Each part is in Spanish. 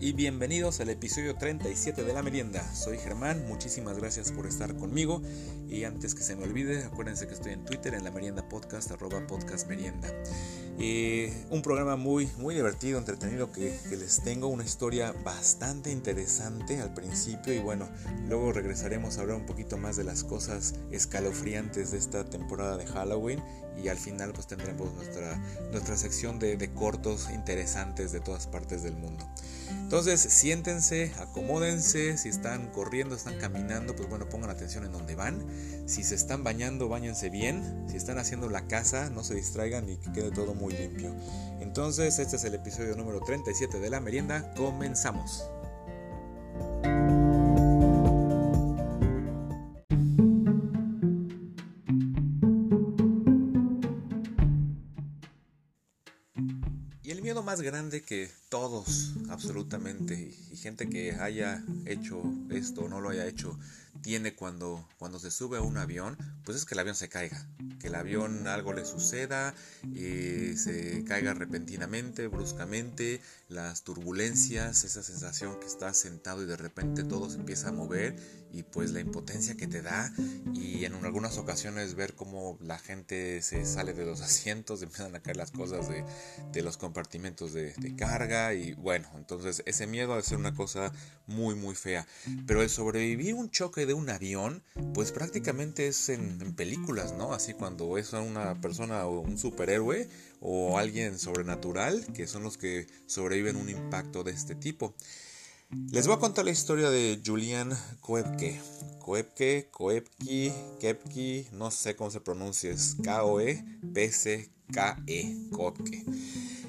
Y bienvenidos al episodio 37 de La Merienda. Soy Germán, muchísimas gracias por estar conmigo y antes que se me olvide, acuérdense que estoy en Twitter en La Merienda Podcast, arroba podcast merienda. Eh, un programa muy, muy divertido, entretenido que, les tengo una historia bastante interesante al principio y bueno, luego regresaremos a hablar un poquito más de las cosas escalofriantes de esta temporada de Halloween y al final pues tendremos nuestra, nuestra sección de, de cortos interesantes de todas partes del mundo. Entonces siéntense, acomódense, si están corriendo, están caminando, pues bueno, pongan atención en donde van. Si se están bañando, bañense bien. Si están haciendo la casa, no se distraigan y que quede todo muy limpio. Entonces, este es el episodio número 37 de la merienda. Comenzamos. Y el miedo más grande que todos, absolutamente, y gente que haya hecho esto o no lo haya hecho, tiene cuando, cuando se sube a un avión, pues es que el avión se caiga, que el avión algo le suceda, y se caiga repentinamente, bruscamente, las turbulencias, esa sensación que estás sentado y de repente todo se empieza a mover y pues la impotencia que te da y en algunas ocasiones ver cómo la gente se sale de los asientos, empiezan a caer las cosas de, de los compartimentos de, de carga y bueno, entonces ese miedo ha ser una cosa muy muy fea, pero el sobrevivir un choque de un avión, pues prácticamente es en, en películas, ¿no? Así cuando es una persona o un superhéroe o alguien sobrenatural, que son los que sobreviven un impacto de este tipo. Les voy a contar la historia de Julian Koepke. Koepke, Koepke, Kepke, no sé cómo se pronuncia, es K-O-E-P-C-K-E, Koepke.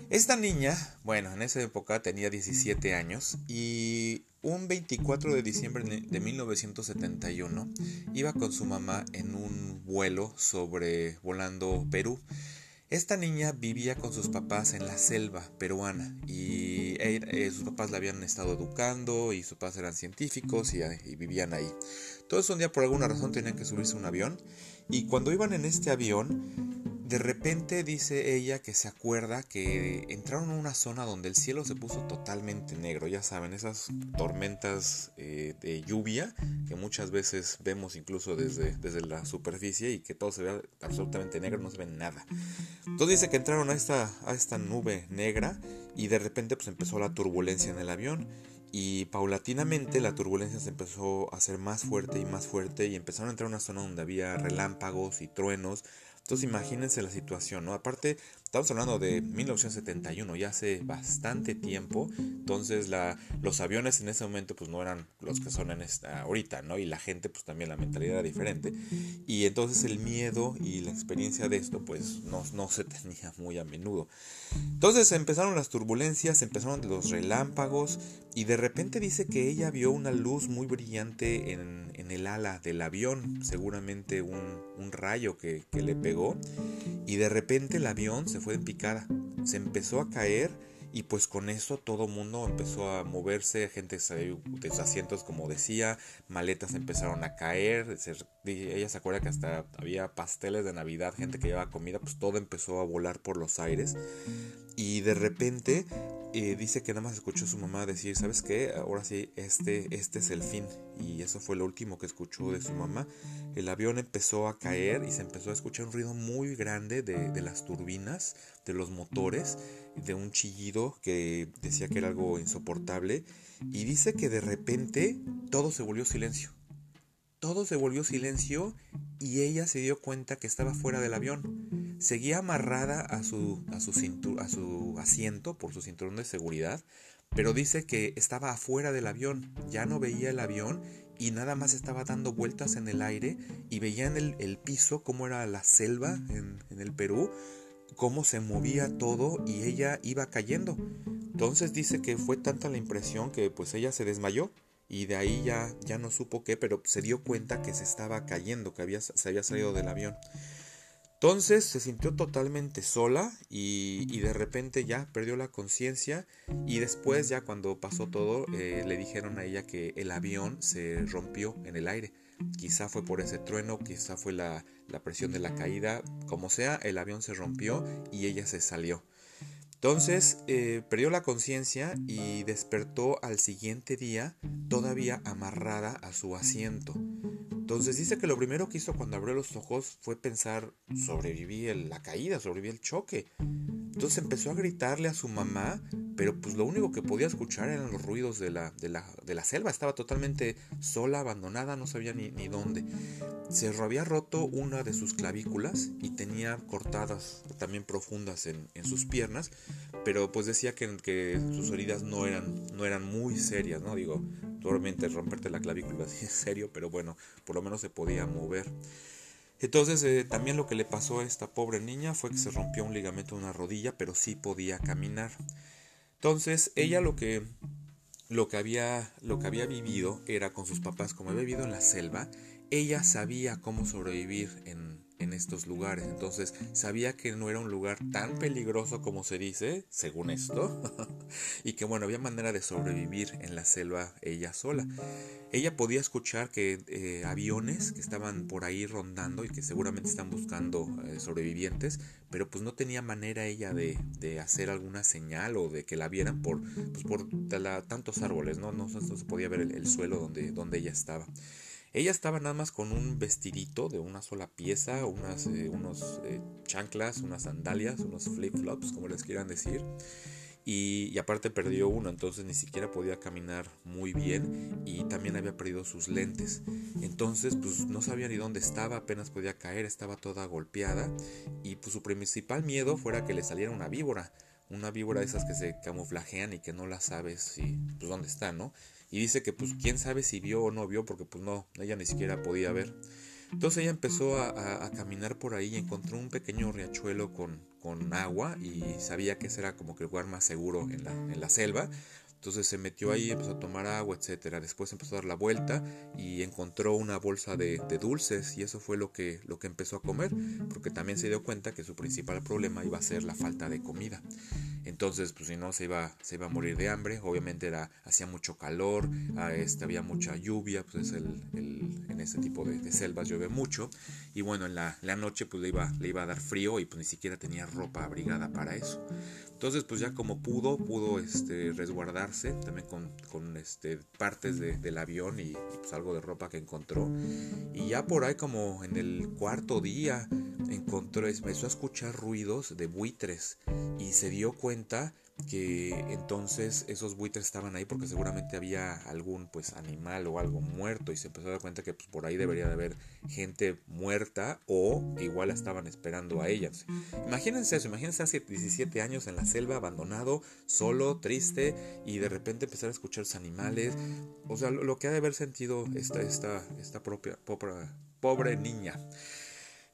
Esta niña, bueno, en esa época tenía 17 años y un 24 de diciembre de 1971 iba con su mamá en un vuelo sobre volando Perú. Esta niña vivía con sus papás en la selva peruana y eh, sus papás la habían estado educando y sus papás eran científicos y, y vivían ahí. Entonces un día por alguna razón tenían que subirse a un avión y cuando iban en este avión de repente dice ella que se acuerda que entraron a una zona donde el cielo se puso totalmente negro. Ya saben, esas tormentas eh, de lluvia que muchas veces vemos incluso desde, desde la superficie y que todo se ve absolutamente negro, no se ve nada. Entonces dice que entraron a esta, a esta nube negra y de repente pues empezó la turbulencia en el avión y paulatinamente la turbulencia se empezó a hacer más fuerte y más fuerte y empezaron a entrar a una zona donde había relámpagos y truenos entonces imagínense la situación, ¿no? Aparte, estamos hablando de 1971, ya hace bastante tiempo. Entonces los aviones en ese momento pues no eran los que son en esta, ahorita, ¿no? Y la gente pues también la mentalidad era diferente. Y entonces el miedo y la experiencia de esto pues no, no se tenía muy a menudo. Entonces empezaron las turbulencias, empezaron los relámpagos y de repente dice que ella vio una luz muy brillante en, en el ala del avión, seguramente un, un rayo que, que le pegó y de repente el avión se fue en picada, se empezó a caer y pues con eso todo mundo empezó a moverse, gente salió de sus asientos como decía, maletas empezaron a caer, se, ella se acuerda que hasta había pasteles de navidad, gente que llevaba comida, pues todo empezó a volar por los aires y de repente eh, dice que nada más escuchó a su mamá decir, ¿sabes qué? Ahora sí, este, este es el fin. Y eso fue lo último que escuchó de su mamá. El avión empezó a caer y se empezó a escuchar un ruido muy grande de, de las turbinas, de los motores, de un chillido que decía que era algo insoportable. Y dice que de repente todo se volvió silencio. Todo se volvió silencio y ella se dio cuenta que estaba fuera del avión. Seguía amarrada a su, a su, a su asiento por su cinturón de seguridad, pero dice que estaba afuera del avión, ya no veía el avión y nada más estaba dando vueltas en el aire y veía en el, el piso cómo era la selva en, en el Perú, cómo se movía todo y ella iba cayendo. Entonces dice que fue tanta la impresión que pues ella se desmayó y de ahí ya, ya no supo qué, pero se dio cuenta que se estaba cayendo, que había, se había salido del avión. Entonces se sintió totalmente sola y, y de repente ya perdió la conciencia y después ya cuando pasó todo eh, le dijeron a ella que el avión se rompió en el aire. Quizá fue por ese trueno, quizá fue la, la presión de la caída, como sea, el avión se rompió y ella se salió. Entonces eh, perdió la conciencia y despertó al siguiente día todavía amarrada a su asiento. Entonces dice que lo primero que hizo cuando abrió los ojos fue pensar, sobreviví la caída, sobreviví el choque. Entonces empezó a gritarle a su mamá, pero pues lo único que podía escuchar eran los ruidos de la, de la, selva. Estaba totalmente sola, abandonada, no sabía ni, ni dónde. Se había roto una de sus clavículas y tenía cortadas también profundas en, en sus piernas pero pues decía que, que, sus heridas no eran, no eran muy serias, ¿no? Digo, probablemente romperte la clavícula sí es serio, pero bueno, por lo menos se podía mover. Entonces eh, también lo que le pasó a esta pobre niña fue que se rompió un ligamento de una rodilla, pero sí podía caminar. Entonces ella lo que, lo que, había, lo que había vivido era con sus papás, como había vivido en la selva, ella sabía cómo sobrevivir en, en estos lugares. Entonces sabía que no era un lugar tan peligroso como se dice, según esto, y que bueno, había manera de sobrevivir en la selva ella sola. Ella podía escuchar que eh, aviones que estaban por ahí rondando y que seguramente están buscando eh, sobrevivientes, pero pues no tenía manera ella de, de, hacer alguna señal o de que la vieran por, pues, por tantos árboles, ¿no? No, se podía ver el, suelo donde, donde ella estaba. Ella estaba nada más con un vestidito de una sola pieza, unas, eh, unos eh, chanclas, unas sandalias, unos flip-flops, como les quieran decir. Y, aparte perdió uno, entonces ni siquiera podía caminar muy bien y también había perdido sus lentes. Entonces pues no sabía ni dónde estaba, apenas podía caer, estaba toda golpeada y pues su principal miedo fuera que le saliera una víbora, una víbora de esas que se camuflajean y que no la sabes si, pues dónde está, ¿no? Y dice que pues quién sabe si vio o no vio porque pues no, ella ni siquiera podía ver. Entonces ella empezó a, caminar por ahí y encontró un pequeño riachuelo con, con, agua y sabía que ese era como que el lugar más seguro en la, en la selva. Entonces se metió ahí, empezó a tomar agua, etcétera. Después empezó a dar la vuelta y encontró una bolsa de, de, dulces y eso fue lo que, lo que empezó a comer, porque también se dio cuenta que su principal problema iba a ser la falta de comida. Entonces, pues si no, se iba, se iba a morir de hambre. Obviamente era, hacía mucho calor, ah, este, había mucha lluvia, pues es el, en ese tipo de, selvas llueve mucho. Y bueno, en la, la, noche pues le iba, le iba a dar frío y pues ni siquiera tenía ropa abrigada para eso. Entonces, pues ya como pudo, pudo este, también con, con este, partes de, del avión y, y, pues algo de ropa que encontró. Y ya por ahí como en el cuarto día encontró, empezó a escuchar ruidos de buitres y se dio cuenta que entonces esos buitres estaban ahí porque seguramente había algún pues animal o algo muerto y se empezó a dar cuenta que pues, por ahí debería de haber gente muerta o igual estaban esperando a ellas. Imagínense eso, imagínense hace 17 años en la selva abandonado, solo, triste y de repente empezar a escuchar animales, o sea, lo, que ha de haber sentido esta, esta, esta propia, pobre niña.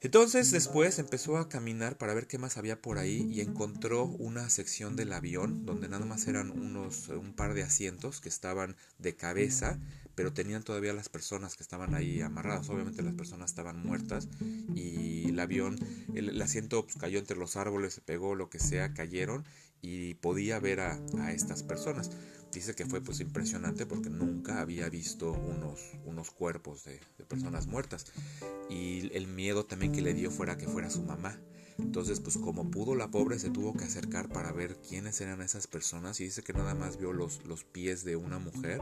Entonces después empezó a caminar para ver qué más había por ahí y encontró una sección del avión donde nada más eran unos un par de asientos que estaban de cabeza, pero tenían todavía las personas que estaban ahí amarradas. Obviamente las personas estaban muertas y el avión, el, asiento pues, cayó entre los árboles, se pegó, lo que sea, cayeron y podía ver a estas personas dice que fue pues impresionante porque nunca había visto unos, unos cuerpos de, personas muertas. Y el miedo también que le dio fuera que fuera su mamá. Entonces, pues como pudo, la pobre se tuvo que acercar para ver quiénes eran esas personas. Y dice que nada más vio los, los pies de una mujer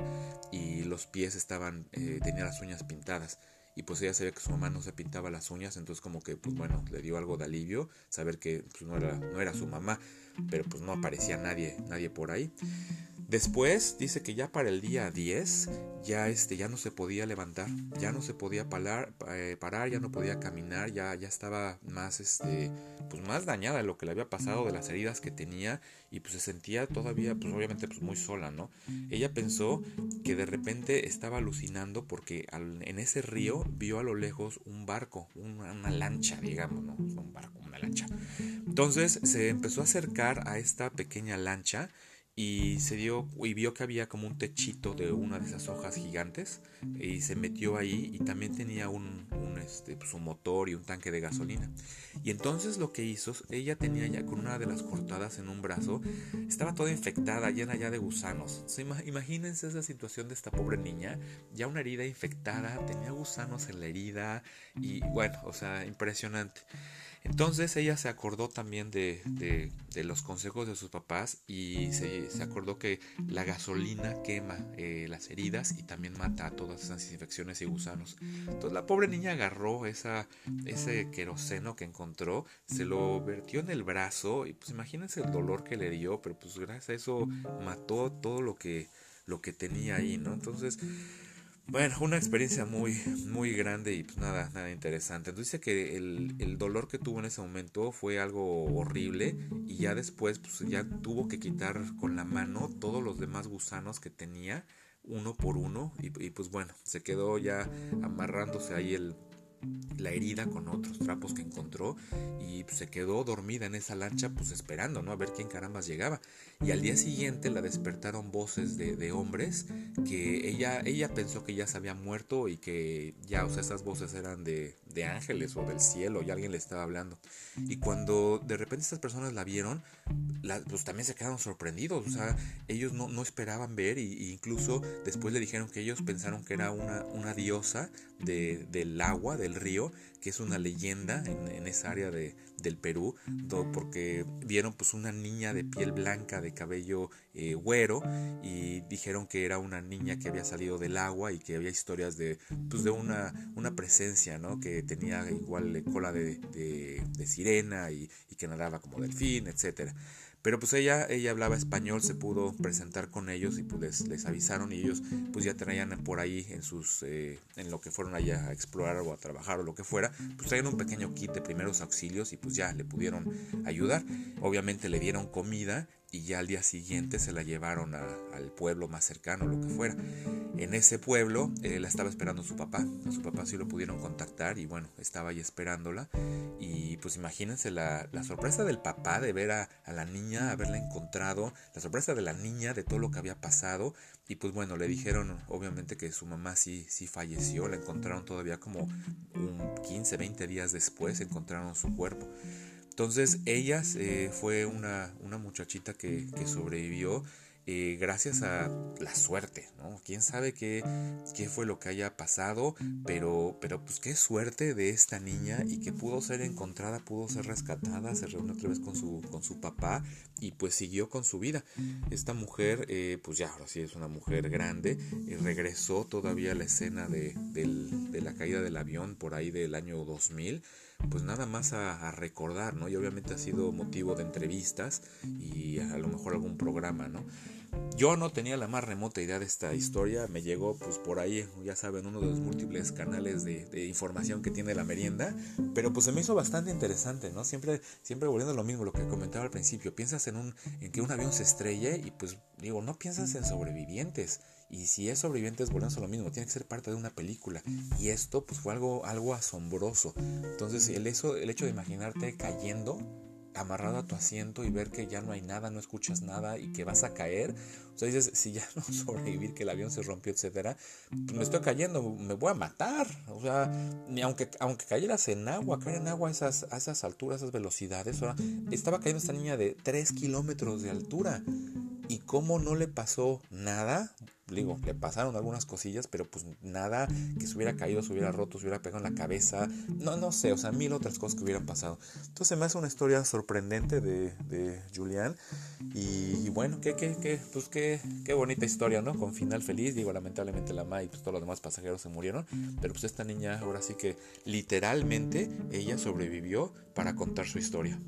y los pies estaban, eh, tenía las uñas pintadas. Y pues ella sabía que su mamá no se pintaba las uñas, entonces como que pues bueno, le dio algo de alivio saber que pues, no, era, no era su mamá, pero pues no aparecía nadie, nadie por ahí. Después dice que ya para el día 10 ya, este, ya no se podía levantar, ya no se podía parar, eh, parar ya no podía caminar, ya, ya estaba más, este, pues más dañada de lo que le había pasado, de las heridas que tenía y pues se sentía todavía, pues obviamente pues muy sola, ¿no? Ella pensó que de repente estaba alucinando porque en ese río vio a lo lejos un barco, una, una lancha, digamos, ¿no? Un barco, una lancha. Entonces se empezó a acercar a esta pequeña lancha y se dio y vio que había como un techito de una de esas hojas gigantes y se metió ahí y también tenía un, este, pues un motor y un tanque de gasolina. Y entonces lo que hizo ella tenía ya con una de las cortadas en un brazo estaba toda infectada llena ya de gusanos. Imagínense esa situación de esta pobre niña ya una herida infectada tenía gusanos en la herida y bueno o sea impresionante Entonces ella se acordó también de, de, los consejos de sus papás y se, se acordó que la gasolina quema eh, las heridas y también mata a todas esas infecciones y gusanos. Entonces la pobre niña agarró esa, ese queroseno que encontró, se lo vertió en el brazo y pues imagínense el dolor que le dio, pero pues gracias a eso mató todo lo que, lo que tenía ahí, ¿no? Entonces... Bueno, una experiencia muy, muy grande y pues nada, nada interesante. Entonces dice que el, el, dolor que tuvo en ese momento fue algo horrible y ya después pues ya tuvo que quitar con la mano todos los demás gusanos que tenía uno por uno y, y pues bueno, se quedó ya amarrándose ahí el, la herida con otros trapos que encontró y pues, se quedó dormida en esa lancha pues esperando, ¿no? A ver quién carambas llegaba. Y al día siguiente la despertaron voces de, hombres que ella, ella pensó que ya se había muerto y que ya, o sea, esas voces eran de, de ángeles o del cielo y alguien le estaba hablando. Y cuando de repente estas personas la vieron, pues también se quedaron sorprendidos, o sea, ellos no, no esperaban ver y, incluso después le dijeron que ellos pensaron que era una, una diosa de, del agua, del río, que es una leyenda en, esa área de, del Perú, porque vieron pues una niña de piel blanca, de cabello eh, güero, y dijeron que era una niña que había salido del agua y que había historias de, pues, de una, una presencia, ¿no? Que tenía igual cola de, de, sirena y, y, que nadaba como delfín, etcétera. Pero pues ella, ella hablaba español, se pudo presentar con ellos y pues les, avisaron y ellos pues ya traían por ahí en sus eh, en lo que fueron allá a explorar o a trabajar o lo que fuera, pues traían un pequeño kit de primeros auxilios y pues ya le pudieron ayudar. Obviamente le dieron comida y ya al día siguiente se la llevaron al pueblo más cercano, lo que fuera. En ese pueblo eh, la estaba esperando su papá, a su papá sí lo pudieron contactar y bueno, estaba ahí esperándola. Y pues imagínense la, sorpresa del papá de ver a, la niña, haberla encontrado, la sorpresa de la niña de todo lo que había pasado. Y pues bueno, le dijeron obviamente que su mamá sí, sí falleció, la encontraron todavía como un 15, 20 días después, encontraron su cuerpo. Entonces ella eh, fue una, una muchachita que, sobrevivió eh, gracias a la suerte, ¿no? Quién sabe qué, qué fue lo que haya pasado, pero, pero pues qué suerte de esta niña y que pudo ser encontrada, pudo ser rescatada, se reunió otra vez con su, con su papá y pues siguió con su vida. Esta mujer, eh, pues ya ahora sí es una mujer grande, y regresó todavía a la escena de, de la caída del avión por ahí del año 2000 pues nada más a, recordar, ¿no? Y obviamente ha sido motivo de entrevistas y a lo mejor algún programa, ¿no? Yo no tenía la más remota idea de esta historia, me llegó pues por ahí, ya saben, uno de los múltiples canales de, información que tiene la merienda, pero pues se me hizo bastante interesante, ¿no? Siempre, siempre volviendo a lo mismo, lo que comentaba al principio, piensas en, un, en que un avión se estrelle y pues digo, no piensas en sobrevivientes, y si es sobrevivientes, volvemos a lo mismo, tiene que ser parte de una película. Y esto pues fue algo, algo asombroso. Entonces el, eso, el hecho de imaginarte cayendo amarrado a tu asiento y ver que ya no hay nada, no escuchas nada y que vas a caer. O sea, dices, si ya no sobrevivir, que el avión se rompió, etcétera, pues me estoy cayendo, me voy a matar. O sea, aunque, aunque cayeras en agua, caer en agua a esas, a esas alturas, esas velocidades. Estaba cayendo esta niña de 3 kilómetros de altura. ¿Y cómo no le pasó nada? digo, le pasaron algunas cosillas, pero pues nada que se hubiera caído, se hubiera roto, se hubiera pegado en la cabeza, no, no sé, o sea, mil otras cosas que hubieran pasado. Entonces me hace una historia sorprendente de, de Julián y, bueno, qué, qué, qué, pues qué, qué bonita historia, ¿no? Con final feliz, digo, lamentablemente la Ma y pues todos los demás pasajeros se murieron, pero pues esta niña ahora sí que literalmente ella sobrevivió para contar su historia.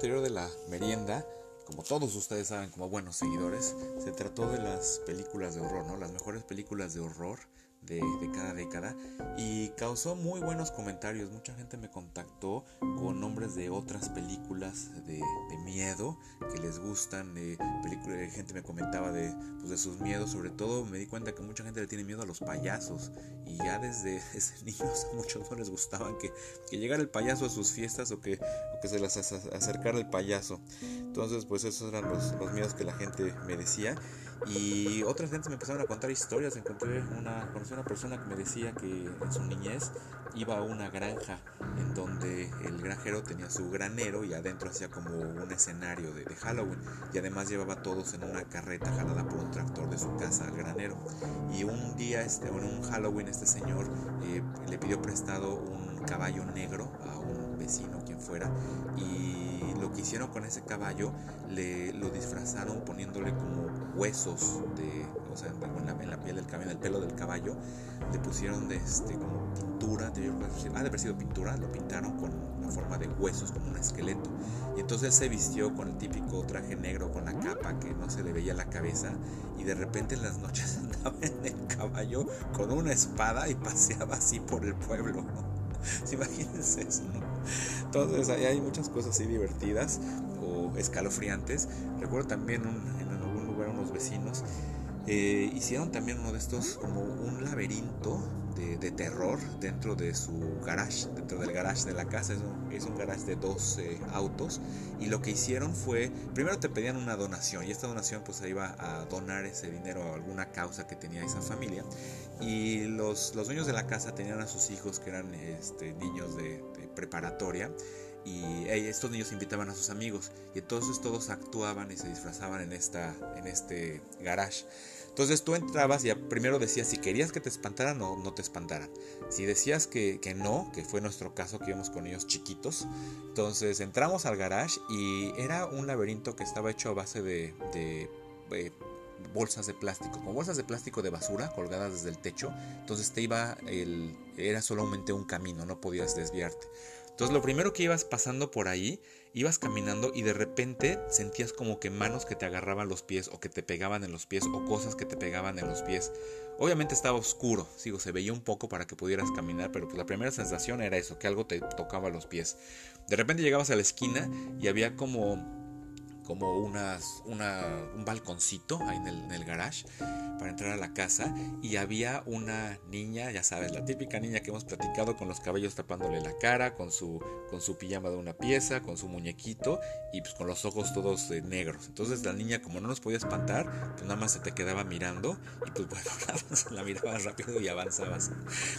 Anterior de la merienda, como todos ustedes saben, como buenos seguidores, se trató de las películas de horror, ¿no? Las mejores películas de horror de, cada década y causó muy buenos comentarios. Mucha gente me contactó con nombres de otras películas de, miedo que les gustan. De películas, gente me comentaba de, pues, de sus miedos. Sobre todo me di cuenta que mucha gente le tiene miedo a los payasos y ya desde ese niños a muchos no les gustaban que, que llegara el payaso a sus fiestas o que, que se les acercara el payaso. Entonces pues esos eran los, los miedos que la gente me decía. Y otras gentes me empezaron a contar historias. Encontré una, conocí una persona que me decía que en su niñez iba a una granja en donde el granjero tenía su granero y adentro hacía como un escenario de, Halloween. Y además llevaba a todos en una carreta jalada por un tractor de su casa al granero. Y un día, este, en un Halloween, este señor eh, le pidió prestado un caballo negro a un vecino, quien fuera, y lo que hicieron con ese caballo, le lo disfrazaron poniéndole como huesos de, o sea, en la, en la piel del caballo, en el pelo del caballo, le pusieron de este como pintura, ha de haber pintura, lo pintaron con la forma de huesos, como un esqueleto. Y entonces se vistió con el típico traje negro, con la capa que no se le veía la cabeza, y de repente en las noches andaba en el caballo con una espada y paseaba así por el pueblo. Imagínense eso, ¿no? Entonces ahí hay muchas cosas así divertidas o escalofriantes. Recuerdo también en algún lugar unos vecinos eh, hicieron también uno de estos como un laberinto de, terror dentro de su garage, dentro del garage de la casa. Es un, es un garage de dos autos. Y lo que hicieron fue, primero te pedían una donación y esta donación pues se iba a donar ese dinero a alguna causa que tenía esa familia. Y los, los dueños de la casa tenían a sus hijos que eran este, niños de, preparatoria y estos niños invitaban a sus amigos y entonces todos actuaban y se disfrazaban en, esta, en este garage. Entonces tú entrabas y primero decías si querías que te espantaran o no te espantaran. Si decías que, no, que fue nuestro caso que íbamos con ellos chiquitos, entonces entramos al garage y era un laberinto que estaba hecho a base de, de, bolsas de plástico, con bolsas de plástico de basura colgadas desde el techo. Entonces te iba el, era solamente un camino, no podías desviarte. Entonces lo primero que ibas pasando por ahí, ibas caminando y de repente sentías como que manos que te agarraban los pies o que te pegaban en los pies o cosas que te pegaban en los pies. Obviamente estaba oscuro, sigo, se veía un poco para que pudieras caminar, pero pues la primera sensación era eso, que algo te tocaba los pies. De repente llegabas a la esquina y había como como unas, una, un balconcito ahí en el, en garage para entrar a la casa y había una niña, ya sabes, la típica niña que hemos platicado con los cabellos tapándole la cara, con su, con su pijama de una pieza, con su muñequito y pues con los ojos todos eh, negros. Entonces la niña como no nos podía espantar, pues nada más se te quedaba mirando y pues bueno, la mirabas rápido y avanzabas.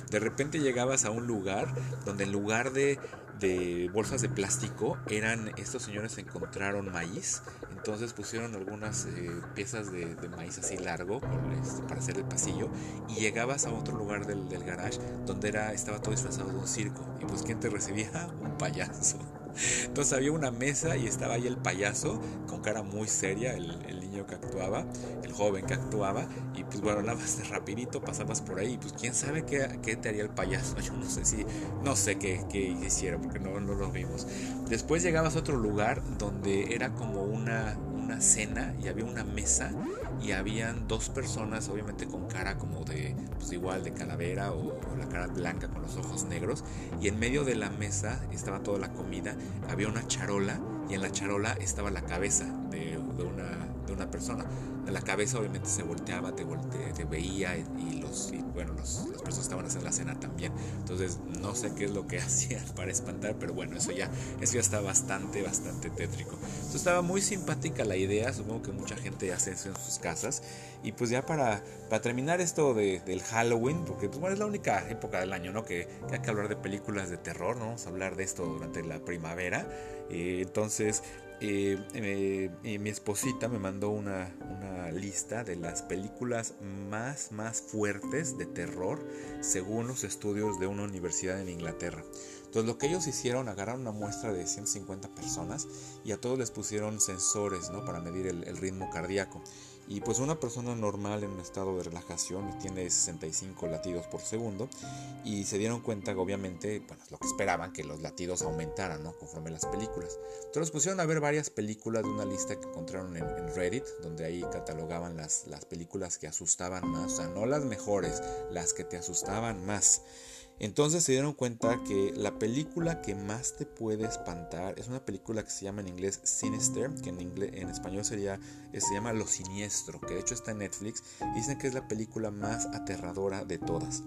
De repente llegabas a un lugar donde en lugar de de bolsas de plástico eran estos señores encontraron maíz entonces pusieron algunas eh, piezas de, maíz así largo este, para hacer el pasillo y llegabas a otro lugar del, del garage donde era estaba todo disfrazado de un circo y pues quién te recibía un payaso entonces había una mesa y estaba ahí el payaso con cara muy seria, el, niño que actuaba, el joven que actuaba. Y pues bueno, nada más de rapidito pasabas por ahí. Pues quién sabe qué, qué, te haría el payaso. Yo no sé si, no sé qué, qué hiciera porque no, no lo vimos. Después llegabas a otro lugar donde era como una, una cena y había una mesa y habían dos personas obviamente con cara como de pues igual de calavera o, la cara blanca con los ojos negros. Y en medio de la mesa estaba toda la comida. Había una charola y en la charola estaba la cabeza de, de una de una persona. La cabeza obviamente se volteaba, te, te veía y, los, bueno, los, las personas estaban haciendo la cena también. Entonces no sé qué es lo que hacían para espantar, pero bueno, eso ya, eso ya está bastante, bastante tétrico. Entonces estaba muy simpática la idea, supongo que mucha gente hace eso en sus casas. Y pues ya para, para terminar esto de, del Halloween, porque pues, bueno, es la única época del año, ¿no? Que, hay que hablar de películas de terror, ¿no? Vamos a hablar de esto durante la primavera. Eh, entonces, eh, eh, mi esposita me mandó una, lista de las películas más, más fuertes de terror según los estudios de una universidad en Inglaterra. Entonces lo que ellos hicieron, agarraron una muestra de 150 personas y a todos les pusieron sensores ¿no? para medir el ritmo cardíaco. Y pues una persona normal en un estado de relajación tiene 65 latidos por segundo y se dieron cuenta obviamente, bueno, lo que esperaban, que los latidos aumentaran, ¿no? Conforme las películas. Entonces pusieron a ver varias películas de una lista que encontraron en, Reddit, donde ahí catalogaban las, las películas que asustaban más, o sea, no las mejores, las que te asustaban más. Entonces se dieron cuenta que la película que más te puede espantar es una película que se llama en inglés Sinister, que en, inglés, en español sería, eh, se llama Lo Siniestro, que de hecho está en Netflix. Y dicen que es la película más aterradora de todas.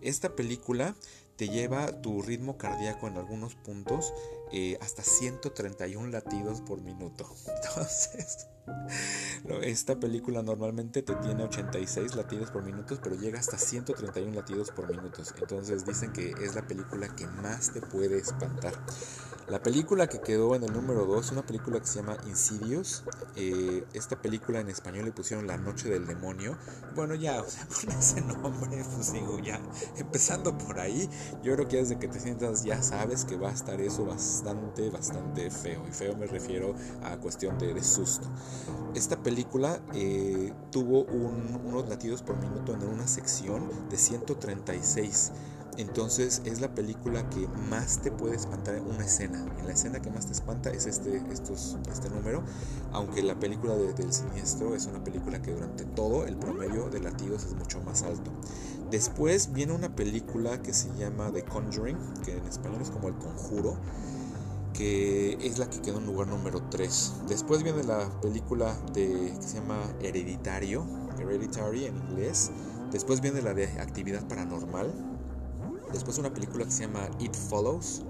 Esta película te lleva tu ritmo cardíaco en algunos puntos eh, hasta 131 latidos por minuto. Entonces Esta película normalmente te tiene 86 latidos por minuto, pero llega hasta 131 latidos por minuto. Entonces dicen que es la película que más te puede espantar. La película que quedó en el número 2 es una película que se llama Insidious. Eh, esta película en español le pusieron La Noche del Demonio. Bueno, ya, o sea, con ese nombre, pues digo, ya, empezando por ahí, yo creo que desde que te sientas ya sabes que va a estar eso bastante, bastante feo. Y feo me refiero a cuestión de, susto. Esta película eh, tuvo unos latidos por minuto en una sección de 136. Entonces es la película que más te puede espantar en una escena. En la escena que más te espanta es este, este número. Aunque la película del siniestro es una película que durante todo el promedio de latidos es mucho más alto. Después viene una película que se llama The Conjuring, que en español es como El Conjuro, que es la que quedó en lugar número 3. Después viene la película de, que se llama Hereditario, Hereditary en inglés. Después viene la de Actividad Paranormal, Después una película que se llama It Follows.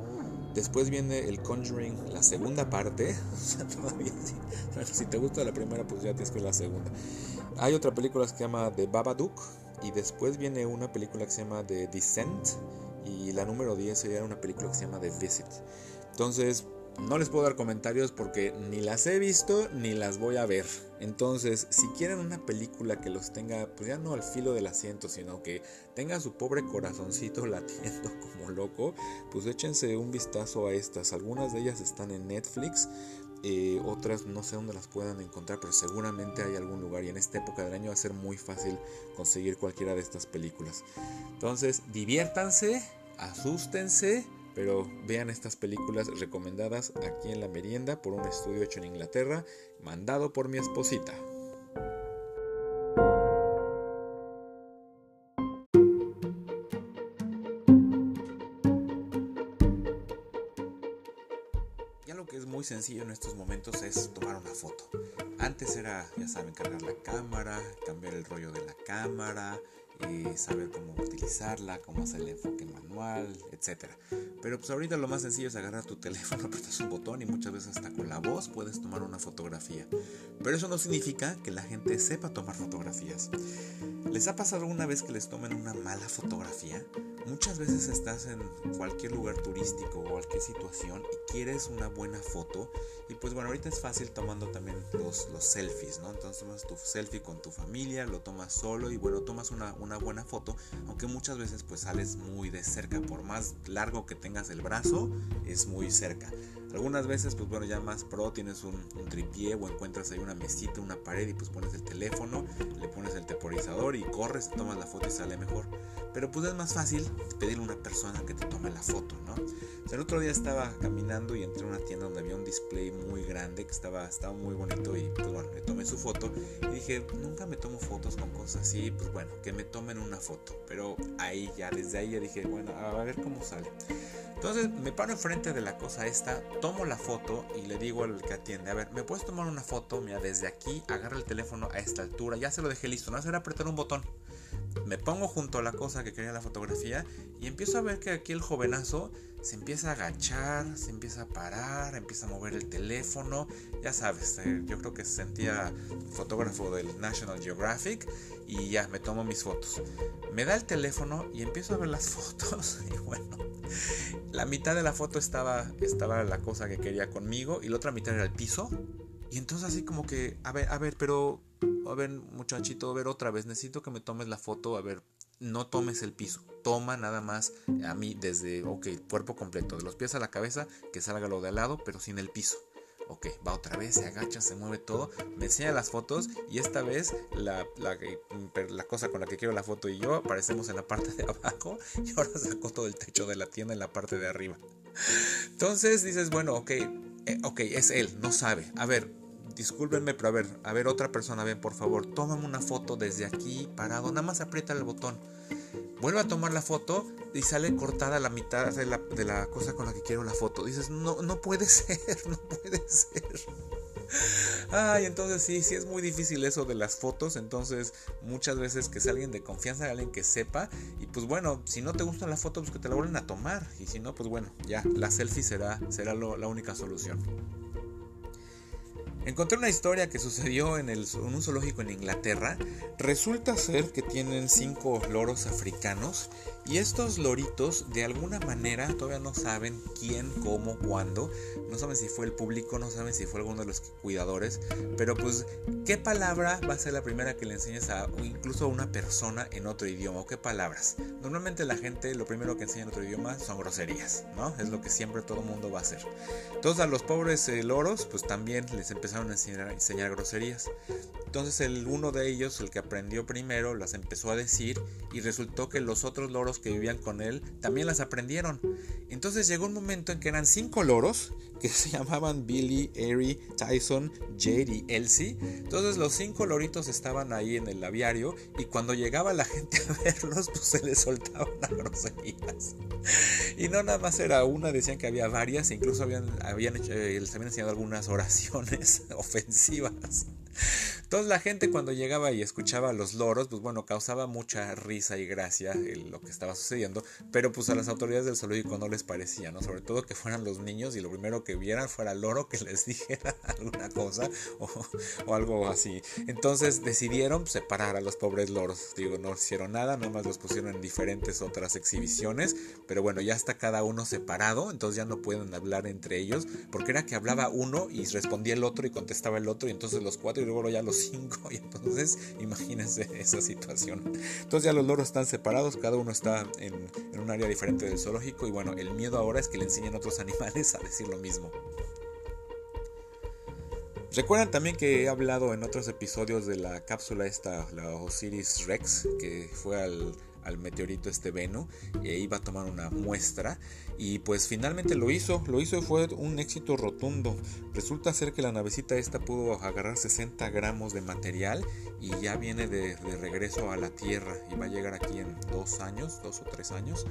Después viene el Conjuring, la segunda parte. si te gusta la primera, pues ya tienes que ver la segunda. Hay otra película que se llama The Babadook. Y después viene una película que se llama The Descent. Y la número 10 sería una película que se llama The Visit. Entonces, no les puedo dar comentarios porque ni las he visto ni las voy a ver. Entonces, si quieren una película que los tenga, pues ya no al filo del asiento, sino que tenga su pobre corazoncito latiendo como loco, pues échense un vistazo a estas. Algunas de ellas están en Netflix. Eh, otras no sé dónde las puedan encontrar, pero seguramente hay algún lugar y en esta época del año va a ser muy fácil conseguir cualquiera de estas películas. Entonces, diviértanse, asústense pero vean estas películas recomendadas aquí en la merienda por un estudio hecho en Inglaterra, mandado por mi esposita. Muy sencillo en estos momentos es tomar una foto. Antes era, ya saben, cargar la cámara, cambiar el rollo de la cámara, eh, saber cómo utilizarla, cómo hacer el enfoque manual, etc. Pero pues ahorita lo más sencillo es agarrar tu teléfono, apretas un botón y muchas veces hasta con la voz puedes tomar una fotografía. Pero eso no significa que la gente sepa tomar fotografías. ¿Les ha pasado alguna vez que les tomen una mala fotografía? Muchas veces estás en cualquier lugar turístico o cualquier situación y quieres una buena foto y pues bueno, ahorita es fácil tomando también los, los selfies, ¿no? Entonces tomas tu selfie con tu familia, lo tomas solo y bueno, tomas una, una buena foto, aunque muchas veces pues sales muy de cerca, por más largo que tengas el brazo, es muy cerca. Algunas veces, pues bueno, ya más pro, tienes un, un, tripié o encuentras ahí una mesita, una pared y pues pones el teléfono, le pones el temporizador y corres, tomas la foto y sale mejor. Pero pues es más fácil pedirle a una persona que te tome la foto, ¿no? el otro día estaba caminando y entré a una tienda donde había un display muy grande que estaba, estaba muy bonito y pues bueno, le tomé su foto y dije, nunca me tomo fotos con cosas así, pues bueno, que me tomen una foto. Pero ahí ya, desde ahí ya dije, bueno, a ver cómo sale. Entonces me paro enfrente de la cosa esta, tomo la foto y le digo al que atiende, a ver, ¿me puedes tomar una foto? Mira, desde aquí, agarra el teléfono a esta altura, ya se lo dejé listo, no hacer apretar un botón. Me pongo junto a la cosa que quería la fotografía y empiezo a ver que aquí el jovenazo se empieza a agachar, se empieza a parar, empieza a mover el teléfono. Ya sabes, eh, yo creo que se sentía fotógrafo del National Geographic y ya me tomo mis fotos. Me da el teléfono y empiezo a ver las fotos y bueno, la mitad de la foto estaba, estaba la cosa que quería conmigo y la otra mitad era el piso. Y entonces así como que, a ver, a ver, pero, a ver muchachito, a ver otra vez, necesito que me tomes la foto, a ver, no tomes el piso, toma nada más a mí desde, ok, cuerpo completo, de los pies a la cabeza, que salga lo de al lado, pero sin el piso. Ok, va otra vez, se agacha, se mueve todo, me enseña las fotos y esta vez la, la, la, cosa con la que quiero la foto y yo aparecemos en la parte de abajo y ahora saco todo el techo de la tienda en la parte de arriba. Entonces dices, bueno, ok, eh, ok, es él, no sabe. A ver, discúlpenme, pero a ver, a ver, otra persona, ven, por favor, tómame una foto desde aquí, parado, nada más aprieta el botón. Vuelve a tomar la foto y sale cortada la mitad de la, de la cosa con la que quiero la foto. Dices, no, no puede ser, no puede ser. Ay, entonces sí, sí es muy difícil eso de las fotos. Entonces, muchas veces que sea alguien de confianza, alguien que sepa. Y pues bueno, si no te gusta la foto, pues que te la vuelven a tomar. Y si no, pues bueno, ya, la selfie será, será la única solución. Encontré una historia que sucedió en, el, en, un zoológico en Inglaterra. Resulta ser que tienen cinco loros africanos y estos loritos de alguna manera todavía no saben quién, cómo, cuándo. No saben si fue el público, no saben si fue alguno de los cuidadores. Pero pues, ¿qué palabra va a ser la primera que le enseñes a incluso a una persona en otro idioma? ¿O qué palabras? Normalmente la gente lo primero que enseña en otro idioma son groserías, ¿no? Es lo que siempre todo mundo va a hacer. Entonces a los pobres eh, loros pues también les empezaron a enseñar, groserías. Entonces el uno de ellos, el que aprendió primero, las empezó a decir y resultó que los otros loros que vivían con él también las aprendieron. Entonces llegó un momento en que eran cinco loros que se llamaban Billy, Ari, Tyson, Jade y Elsie. Entonces los cinco loritos estaban ahí en el aviario y cuando llegaba la gente a verlos, pues se les soltaban las groserías. Y no nada más era una, decían que había varias, incluso habían, habían eh, les habían enseñado algunas oraciones ofensivas. Entonces la gente cuando llegaba y escuchaba a los loros, pues bueno, causaba mucha risa y gracia lo que estaba sucediendo, pero pues a las autoridades del zoológico no les parecía, ¿no? Sobre todo que fueran los niños y lo primero que vieran fuera el loro que les dijera alguna cosa o, algo así. Entonces decidieron separar a los pobres loros. Digo, no hicieron nada, nomás los pusieron en diferentes otras exhibiciones, pero bueno, ya está cada uno separado, entonces ya no pueden hablar entre ellos, porque era que hablaba uno y respondía el otro y contestaba el otro, y entonces los cuatro y luego ya los cinco. Y entonces imagínense esa situación. Entonces ya los loros están separados, cada uno está en, en un área diferente del zoológico y bueno, el miedo ahora es que le enseñen a otros animales a decir lo mismo. Recuerdan también que he hablado en otros episodios de la cápsula esta, la Osiris Rex, que fue al, al meteorito este Venu e iba a tomar una muestra y pues finalmente lo hizo, lo hizo y fue un éxito rotundo. Resulta ser que la navecita esta pudo agarrar 60 gramos de material y ya viene de regreso a la Tierra y va a llegar aquí en dos años, dos o tres años.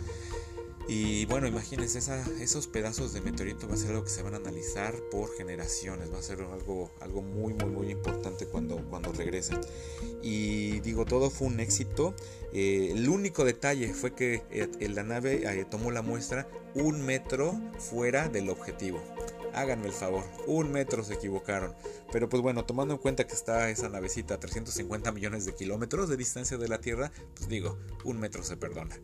Y bueno, imagínense, esos pedazos de meteorito va a ser algo que se van a analizar por generaciones, va a ser algo, algo muy, muy, muy importante cuando, cuando regresen. Y digo, todo fue un éxito. Eh, el único detalle fue que eh, la nave eh, tomó la muestra un metro fuera del objetivo. Háganme el favor, un metro se equivocaron. Pero pues bueno, tomando en cuenta que está esa navecita a 350 millones de kilómetros de distancia de la Tierra, pues digo, un metro se perdona.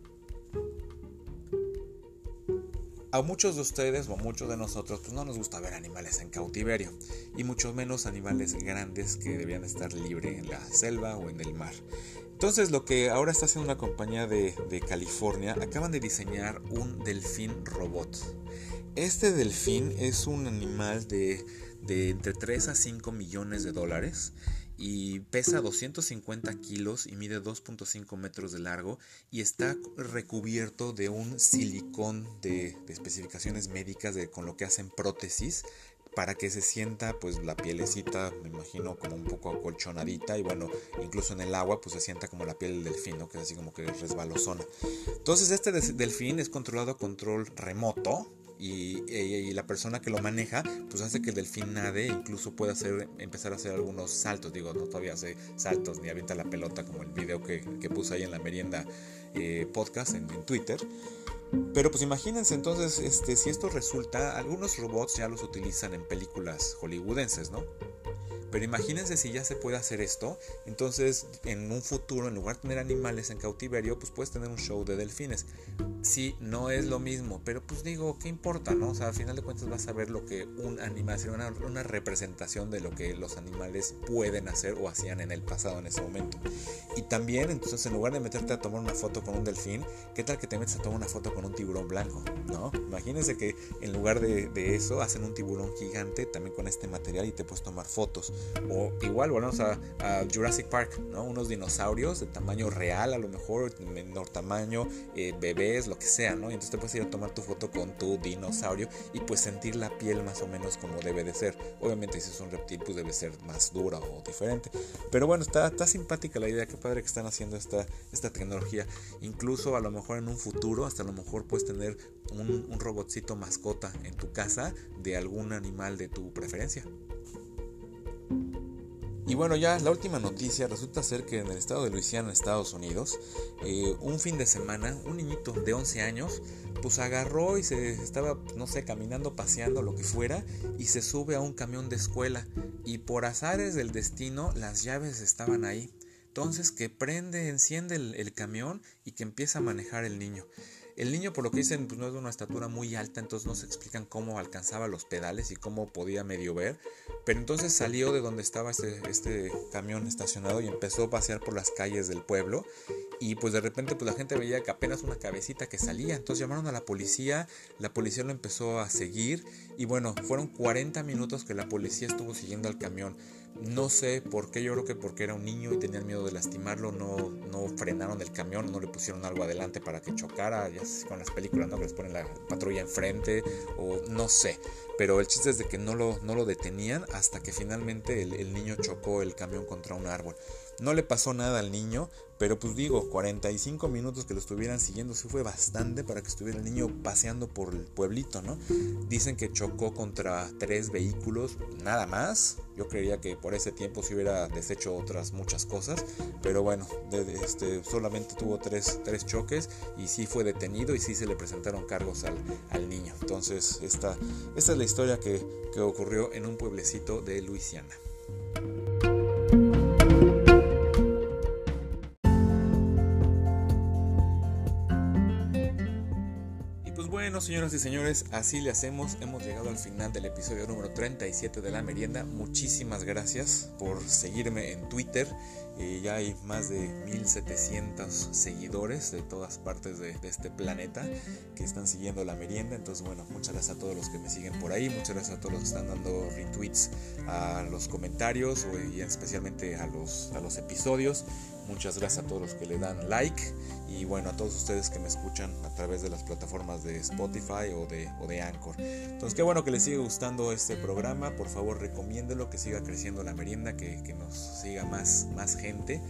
A muchos de ustedes o a muchos de nosotros pues no nos gusta ver animales en cautiverio y mucho menos animales grandes que debían estar libres en la selva o en el mar. Entonces lo que ahora está haciendo una compañía de, California, acaban de diseñar un delfín robot. Este delfín es un animal de, de entre 3 a 5 millones de dólares y pesa 250 kilos y mide 2.5 metros de largo y está recubierto de un silicón de, especificaciones médicas de, con lo que hacen prótesis para que se sienta pues la pielecita me imagino como un poco acolchonadita y bueno incluso en el agua pues se sienta como la piel del delfín ¿no? que es así como que resbalosona entonces este delfín es controlado a control remoto y, la persona que lo maneja pues hace que el delfín nade incluso pueda hacer, empezar a hacer algunos saltos, digo, no todavía hace saltos ni avienta la pelota como el video que, que puse ahí en la merienda eh, podcast en, en, Twitter. Pero pues imagínense entonces, este, si esto resulta, algunos robots ya los utilizan en películas hollywoodenses, ¿no? Pero imagínense si ya se puede hacer esto, entonces en un futuro, en lugar de tener animales en cautiverio, pues puedes tener un show de delfines. Sí, no es lo mismo, pero pues digo, ¿qué importa, no? O sea, al final de cuentas vas a ver lo que un animal, una, una representación de lo que los animales pueden hacer o hacían en el pasado en ese momento. Y también, entonces, en lugar de meterte a tomar una foto con un delfín, ¿qué tal que te metes a tomar una foto con un tiburón blanco? ¿No? Imagínense que en lugar de, de eso hacen un tiburón gigante también con este material y te puedes tomar fotos. O igual, volvemos a, Jurassic Park, ¿no? Unos dinosaurios de tamaño real, a lo mejor, menor tamaño, eh, bebés, lo que sea, ¿no? Y entonces te puedes ir a tomar tu foto con tu dinosaurio y pues sentir la piel más o menos como debe de ser. Obviamente si es un reptil pues debe ser más dura o diferente. Pero bueno, está, está simpática la idea, qué padre que están haciendo esta, esta tecnología. Incluso a lo mejor en un futuro, hasta a lo mejor puedes tener un, un robotcito mascota en tu casa de algún animal de tu preferencia. Y bueno, ya la última noticia resulta ser que en el estado de Luisiana, Estados Unidos, eh, un fin de semana, un niñito de 11 años, pues agarró y se estaba, no sé, caminando, paseando, lo que fuera, y se sube a un camión de escuela. Y por azares del destino, las llaves estaban ahí. Entonces que prende, enciende el, camión y que empieza a manejar el niño. El niño, por lo que dicen, pues no es de una estatura muy alta, entonces no se explican cómo alcanzaba los pedales y cómo podía medio ver. Pero entonces salió de donde estaba este, este camión estacionado y empezó a pasear por las calles del pueblo. Y pues de repente pues la gente veía que apenas una cabecita que salía. Entonces llamaron a la policía, la policía lo empezó a seguir. Y bueno, fueron 40 minutos que la policía estuvo siguiendo al camión. No sé por qué, yo creo que porque era un niño y tenían miedo de lastimarlo, no, no frenaron el camión, no le pusieron algo adelante para que chocara, ya con las películas, ¿no? Que les ponen la patrulla enfrente, o no sé. Pero el chiste es de que no lo, no lo detenían hasta que finalmente el niño chocó el camión contra un árbol. No le pasó nada al niño, pero pues digo, 45 minutos que lo estuvieran siguiendo sí fue bastante para que estuviera el niño paseando por el pueblito, ¿no? Dicen que chocó contra tres vehículos, nada más. Yo creería que por ese tiempo se hubiera deshecho otras muchas cosas, pero bueno, este, solamente tuvo tres, tres, choques y sí fue detenido y sí se le presentaron cargos al, al niño. Entonces, esta, esta es la historia que, que ocurrió en un pueblecito de Luisiana. Señoras y señores, así le hacemos. Hemos llegado al final del episodio número 37 de la merienda. Muchísimas gracias por seguirme en Twitter. Eh, ya hay más de 1700 seguidores de todas partes de, este planeta que están siguiendo la merienda. Entonces, bueno, muchas gracias a todos los que me siguen por ahí. Muchas gracias a todos los que están dando retweets a los comentarios y especialmente a los, a los episodios. Muchas gracias a todos los que le dan like y bueno, a todos ustedes que me escuchan a través de las plataformas de Spotify o de, o de Anchor. Entonces, qué bueno que les siga gustando este programa. Por favor, recomiéndelo, que siga creciendo la merienda, que, que nos siga más, más gente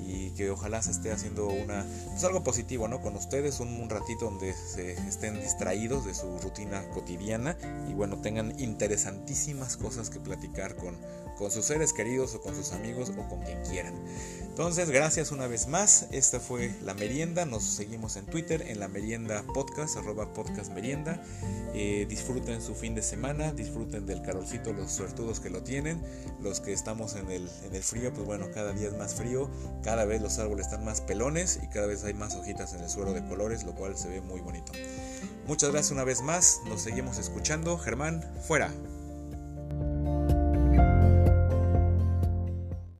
y que ojalá se esté haciendo una pues algo positivo no con ustedes un, un, ratito donde se estén distraídos de su rutina cotidiana y bueno tengan interesantísimas cosas que platicar con, con sus seres queridos o con sus amigos o con quien quieran entonces gracias una vez más esta fue la merienda nos seguimos en Twitter en la merienda podcast arroba podcast merienda eh, disfruten su fin de semana disfruten del calorcito los suertudos que lo tienen los que estamos en el, en el frío pues bueno cada día es más frío cada vez los árboles están más pelones y cada vez hay más hojitas en el suelo de colores, lo cual se ve muy bonito. Muchas gracias una vez más, nos seguimos escuchando. Germán, fuera.